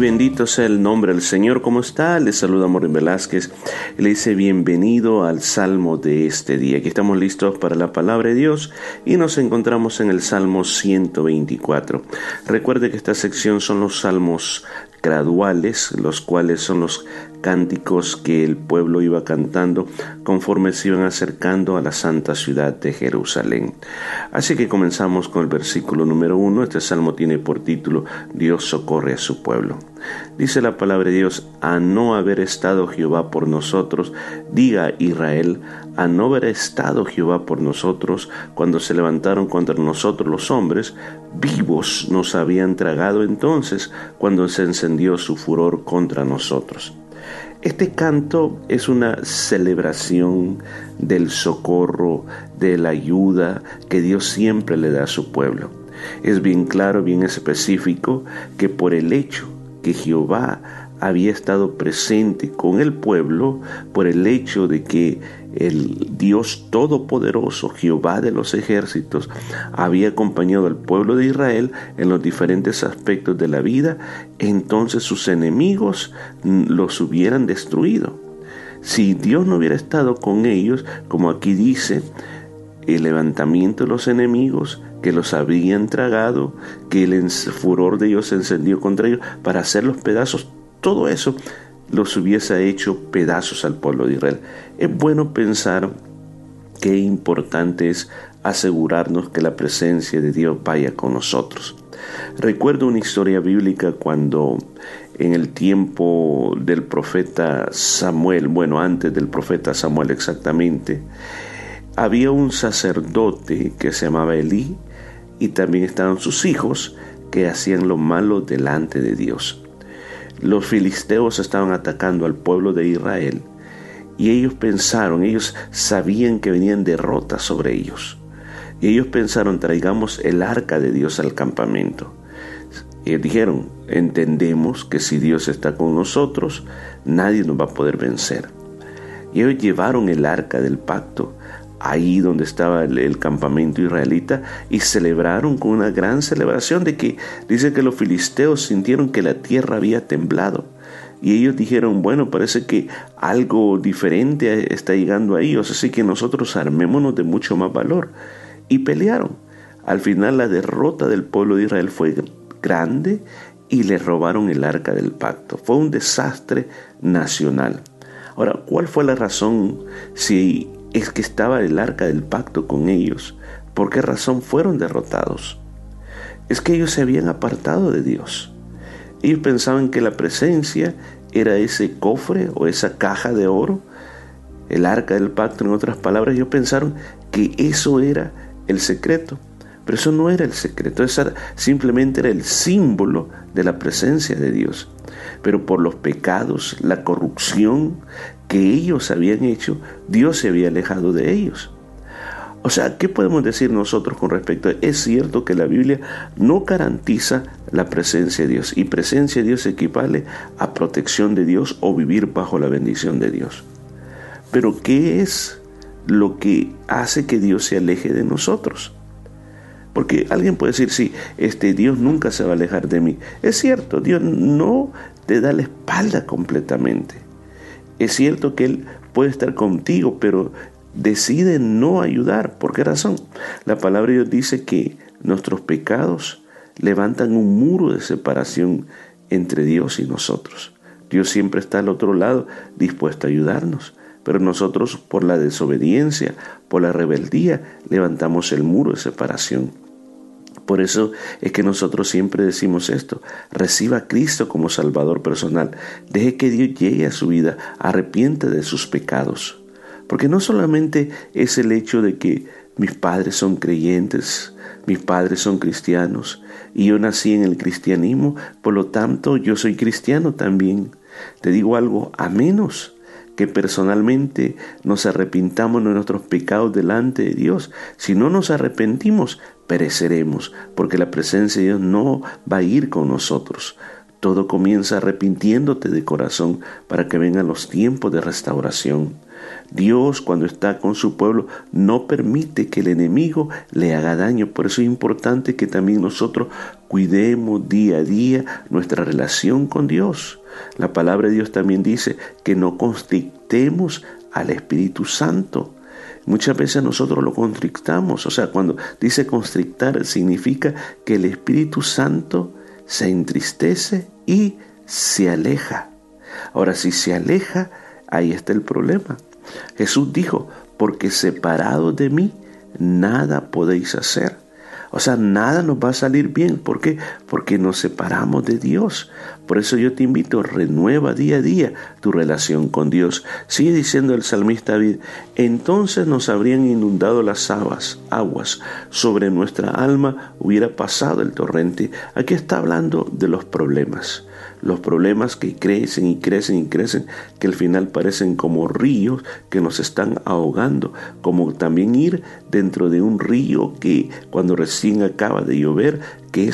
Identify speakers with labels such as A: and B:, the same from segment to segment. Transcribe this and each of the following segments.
A: bendito sea el nombre del Señor. ¿Cómo está? Le saluda Morín Velázquez. Le dice bienvenido al Salmo de este día. Aquí estamos listos para la palabra de Dios y nos encontramos en el Salmo 124. Recuerde que esta sección son los salmos graduales, los cuales son los cánticos que el pueblo iba cantando conforme se iban acercando a la santa ciudad de Jerusalén. Así que comenzamos con el versículo número uno. Este salmo tiene por título Dios socorre a su pueblo. Dice la palabra de Dios, a no haber estado Jehová por nosotros, diga Israel, a no haber estado Jehová por nosotros, cuando se levantaron contra nosotros los hombres, vivos nos habían tragado entonces cuando se encendió su furor contra nosotros. Este canto es una celebración del socorro, de la ayuda que Dios siempre le da a su pueblo. Es bien claro, bien específico, que por el hecho que Jehová había estado presente con el pueblo, por el hecho de que el Dios Todopoderoso, Jehová de los ejércitos, había acompañado al pueblo de Israel en los diferentes aspectos de la vida, entonces sus enemigos los hubieran destruido. Si Dios no hubiera estado con ellos, como aquí dice, el levantamiento de los enemigos que los habían tragado, que el furor de Dios se encendió contra ellos para hacer los pedazos, todo eso los hubiese hecho pedazos al pueblo de Israel. Es bueno pensar qué importante es asegurarnos que la presencia de Dios vaya con nosotros. Recuerdo una historia bíblica cuando en el tiempo del profeta Samuel, bueno, antes del profeta Samuel exactamente, había un sacerdote que se llamaba Elí y también estaban sus hijos que hacían lo malo delante de Dios. Los filisteos estaban atacando al pueblo de Israel y ellos pensaron, ellos sabían que venían derrotas sobre ellos. Y ellos pensaron, traigamos el arca de Dios al campamento. Y dijeron, entendemos que si Dios está con nosotros, nadie nos va a poder vencer. Y ellos llevaron el arca del pacto ahí donde estaba el, campamento israelita y celebraron con una gran celebración de que dice que los filisteos sintieron que la tierra había temblado. Y ellos dijeron, bueno, parece que algo diferente está llegando a ellos, así que nosotros armémonos de mucho más valor. Y pelearon. Al final la derrota del pueblo de Israel fue grande y le robaron el arca del pacto. Fue un desastre nacional. Ahora, ¿cuál fue la razón si es que estaba el arca del pacto con ellos. ¿Por qué razón fueron derrotados? Es que ellos se habían apartado de Dios. Ellos pensaban que la presencia era ese cofre o esa caja de oro, el arca del pacto, en otras palabras, ellos pensaron que eso era el secreto. Pero eso no era el secreto, eso simplemente era el símbolo de la presencia de Dios. Pero por los pecados, la corrupción que ellos habían hecho, Dios se había alejado de ellos. O sea, ¿qué podemos decir nosotros con respecto a Es cierto que la Biblia no garantiza la presencia de Dios y presencia de Dios equivale a protección de Dios o vivir bajo la bendición de Dios. Pero ¿qué es lo que hace que Dios se aleje de nosotros? Porque alguien puede decir, sí, este Dios nunca se va a alejar de mí. Es cierto, Dios no te da la espalda completamente. Es cierto que Él puede estar contigo, pero decide no ayudar. ¿Por qué razón? La palabra de Dios dice que nuestros pecados levantan un muro de separación entre Dios y nosotros. Dios siempre está al otro lado dispuesto a ayudarnos, pero nosotros por la desobediencia, por la rebeldía, levantamos el muro de separación. Por eso es que nosotros siempre decimos esto, reciba a Cristo como Salvador personal, deje que Dios llegue a su vida, arrepiente de sus pecados. Porque no solamente es el hecho de que mis padres son creyentes, mis padres son cristianos, y yo nací en el cristianismo, por lo tanto yo soy cristiano también. Te digo algo, a menos que personalmente nos arrepintamos de nuestros pecados delante de Dios. Si no nos arrepentimos, pereceremos, porque la presencia de Dios no va a ir con nosotros. Todo comienza arrepintiéndote de corazón para que vengan los tiempos de restauración. Dios cuando está con su pueblo no permite que el enemigo le haga daño. Por eso es importante que también nosotros cuidemos día a día nuestra relación con Dios. La palabra de Dios también dice que no constrictemos al Espíritu Santo. Muchas veces nosotros lo constrictamos, o sea, cuando dice constrictar significa que el Espíritu Santo se entristece y se aleja. Ahora, si se aleja, ahí está el problema. Jesús dijo, porque separado de mí, nada podéis hacer. O sea, nada nos va a salir bien. ¿Por qué? Porque nos separamos de Dios. Por eso yo te invito, renueva día a día tu relación con Dios. Sigue diciendo el salmista David, entonces nos habrían inundado las aguas, aguas, sobre nuestra alma hubiera pasado el torrente. Aquí está hablando de los problemas los problemas que crecen y crecen y crecen, que al final parecen como ríos que nos están ahogando, como también ir dentro de un río que cuando recién acaba de llover, que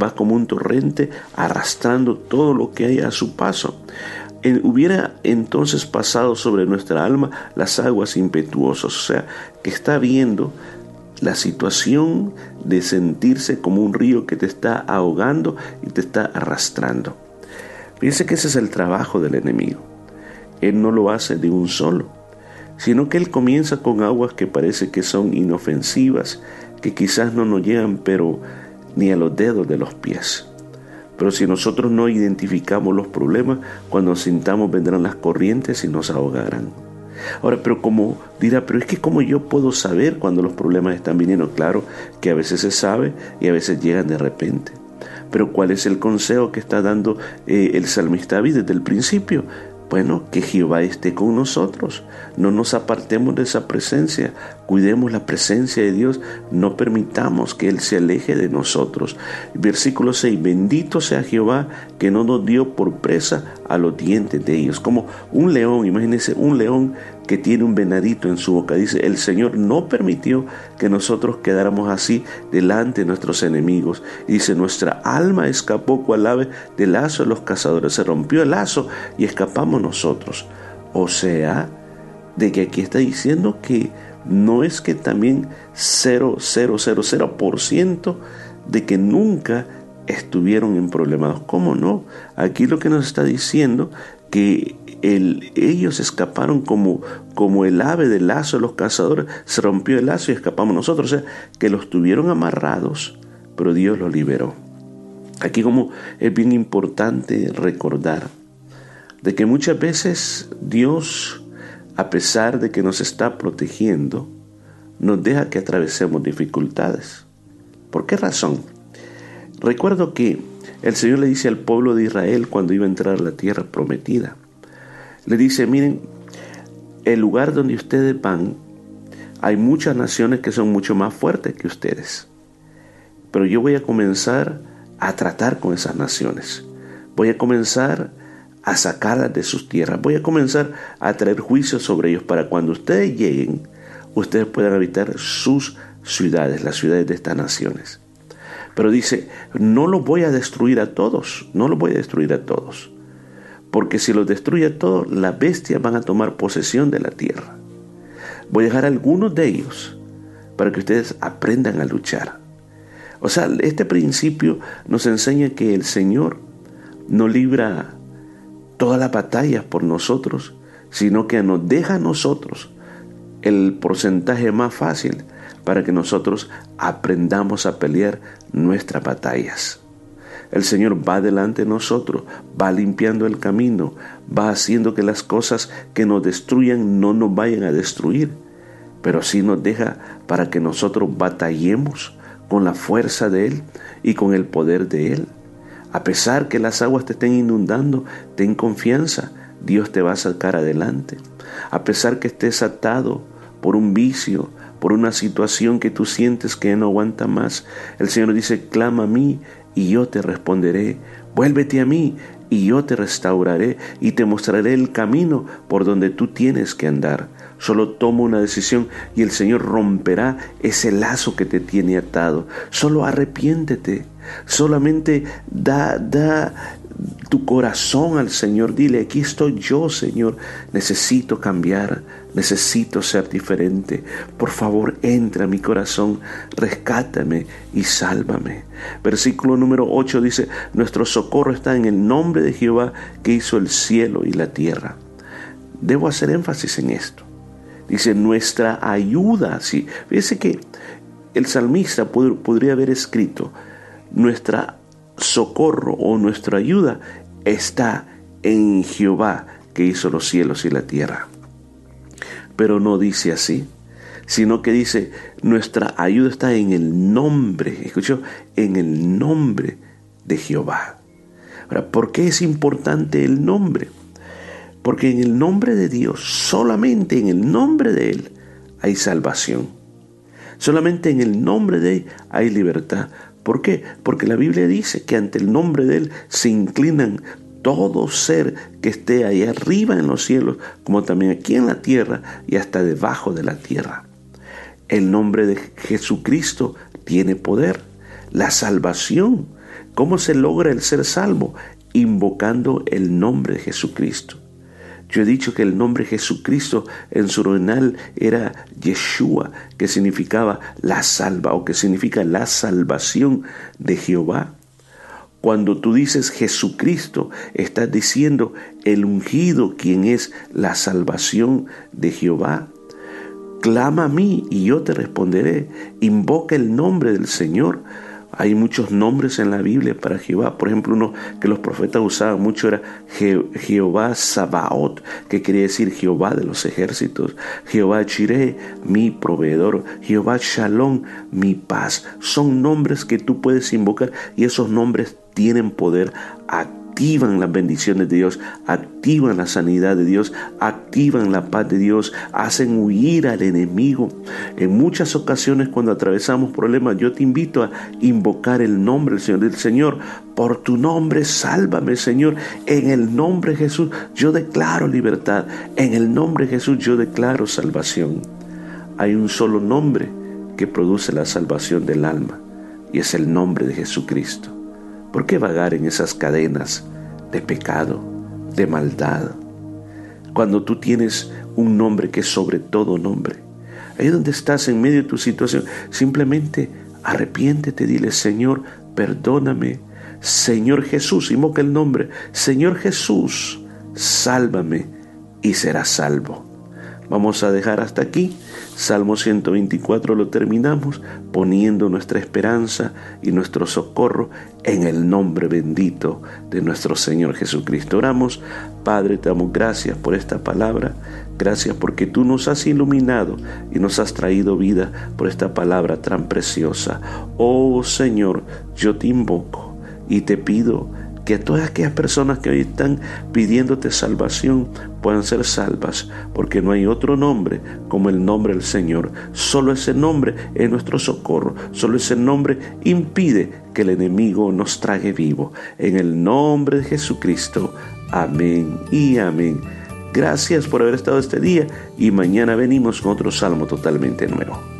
A: va como un torrente arrastrando todo lo que hay a su paso. hubiera entonces pasado sobre nuestra alma las aguas impetuosas, o sea, que está viendo la situación de sentirse como un río que te está ahogando y te está arrastrando. Piense que ese es el trabajo del enemigo. Él no lo hace de un solo, sino que él comienza con aguas que parece que son inofensivas, que quizás no nos llegan pero ni a los dedos de los pies. Pero si nosotros no identificamos los problemas, cuando sintamos vendrán las corrientes y nos ahogarán. Ahora, pero como dirá, pero es que como yo puedo saber cuando los problemas están viniendo, claro que a veces se sabe y a veces llegan de repente. Pero ¿cuál es el consejo que está dando eh, el salmista David desde el principio? Bueno, que Jehová esté con nosotros. No nos apartemos de esa presencia. Cuidemos la presencia de Dios. No permitamos que Él se aleje de nosotros. Versículo 6. Bendito sea Jehová que no nos dio por presa a los dientes de ellos. Como un león, imagínense, un león que tiene un venadito en su boca. Dice, el Señor no permitió que nosotros quedáramos así delante de nuestros enemigos. Dice, nuestra alma escapó cual ave del lazo de los cazadores. Se rompió el lazo y escapamos nosotros. O sea, de que aquí está diciendo que no es que también 0,000% de que nunca estuvieron en problemas. ¿Cómo no? Aquí lo que nos está diciendo que ellos escaparon como, como el ave del lazo de los cazadores, se rompió el lazo y escapamos nosotros, o sea, que los tuvieron amarrados, pero Dios los liberó. Aquí como es bien importante recordar de que muchas veces Dios, a pesar de que nos está protegiendo, nos deja que atravesemos dificultades. ¿Por qué razón? Recuerdo que el Señor le dice al pueblo de Israel cuando iba a entrar a la tierra prometida, le dice, miren, el lugar donde ustedes van, hay muchas naciones que son mucho más fuertes que ustedes. Pero yo voy a comenzar a tratar con esas naciones. Voy a comenzar a sacarlas de sus tierras. Voy a comenzar a traer juicios sobre ellos para cuando ustedes lleguen, ustedes puedan habitar sus ciudades, las ciudades de estas naciones. Pero dice, no los voy a destruir a todos, no los voy a destruir a todos. Porque si los destruye a todos, las bestias van a tomar posesión de la tierra. Voy a dejar algunos de ellos para que ustedes aprendan a luchar. O sea, este principio nos enseña que el Señor no libra todas las batallas por nosotros, sino que nos deja a nosotros el porcentaje más fácil para que nosotros aprendamos a pelear nuestras batallas. El Señor va delante de nosotros, va limpiando el camino, va haciendo que las cosas que nos destruyan no nos vayan a destruir, pero sí nos deja para que nosotros batallemos con la fuerza de Él y con el poder de Él. A pesar que las aguas te estén inundando, ten confianza, Dios te va a sacar adelante. A pesar que estés atado por un vicio, por una situación que tú sientes que no aguanta más. El Señor dice, clama a mí y yo te responderé. Vuélvete a mí y yo te restauraré y te mostraré el camino por donde tú tienes que andar. Solo toma una decisión y el Señor romperá ese lazo que te tiene atado. Solo arrepiéntete. Solamente da, da, tu corazón al Señor. Dile, aquí estoy yo, Señor. Necesito cambiar, necesito ser diferente. Por favor, entra a mi corazón, rescátame y sálvame. Versículo número 8 dice, nuestro socorro está en el nombre de Jehová que hizo el cielo y la tierra. Debo hacer énfasis en esto. Dice, nuestra ayuda. Sí, fíjese que el salmista podría haber escrito, nuestra socorro o nuestra ayuda está en Jehová que hizo los cielos y la tierra. Pero no dice así, sino que dice, nuestra ayuda está en el nombre, escuchó, en el nombre de Jehová. Ahora, ¿por qué es importante el nombre? Porque en el nombre de Dios, solamente en el nombre de Él, hay salvación. Solamente en el nombre de Él hay libertad. ¿Por qué? Porque la Biblia dice que ante el nombre de Él se inclinan todo ser que esté ahí arriba en los cielos, como también aquí en la tierra y hasta debajo de la tierra. El nombre de Jesucristo tiene poder. La salvación. ¿Cómo se logra el ser salvo? Invocando el nombre de Jesucristo. Yo he dicho que el nombre Jesucristo en su original era Yeshua, que significaba la salva o que significa la salvación de Jehová. Cuando tú dices Jesucristo, estás diciendo el ungido, quien es la salvación de Jehová. Clama a mí y yo te responderé. Invoca el nombre del Señor. Hay muchos nombres en la Biblia para Jehová. Por ejemplo, uno que los profetas usaban mucho era Jehová Sabaoth, que quería decir Jehová de los ejércitos. Jehová Chiré, mi proveedor. Jehová Shalom, mi paz. Son nombres que tú puedes invocar y esos nombres tienen poder activan las bendiciones de Dios, activan la sanidad de Dios, activan la paz de Dios, hacen huir al enemigo. En muchas ocasiones cuando atravesamos problemas, yo te invito a invocar el nombre del Señor. Del Señor, por tu nombre, sálvame, Señor. En el nombre de Jesús, yo declaro libertad. En el nombre de Jesús, yo declaro salvación. Hay un solo nombre que produce la salvación del alma y es el nombre de Jesucristo. ¿Por qué vagar en esas cadenas de pecado, de maldad? Cuando tú tienes un nombre que es sobre todo nombre. Ahí donde estás en medio de tu situación, simplemente arrepiéntete, dile, Señor, perdóname. Señor Jesús, invoca el nombre. Señor Jesús, sálvame y serás salvo. Vamos a dejar hasta aquí. Salmo 124 lo terminamos poniendo nuestra esperanza y nuestro socorro en el nombre bendito de nuestro Señor Jesucristo. Oramos, Padre, te damos gracias por esta palabra. Gracias porque tú nos has iluminado y nos has traído vida por esta palabra tan preciosa. Oh Señor, yo te invoco y te pido que todas aquellas personas que hoy están pidiéndote salvación puedan ser salvas, porque no hay otro nombre como el nombre del Señor. Solo ese nombre es nuestro socorro, solo ese nombre impide que el enemigo nos trague vivo. En el nombre de Jesucristo, amén y amén. Gracias por haber estado este día y mañana venimos con otro salmo totalmente nuevo.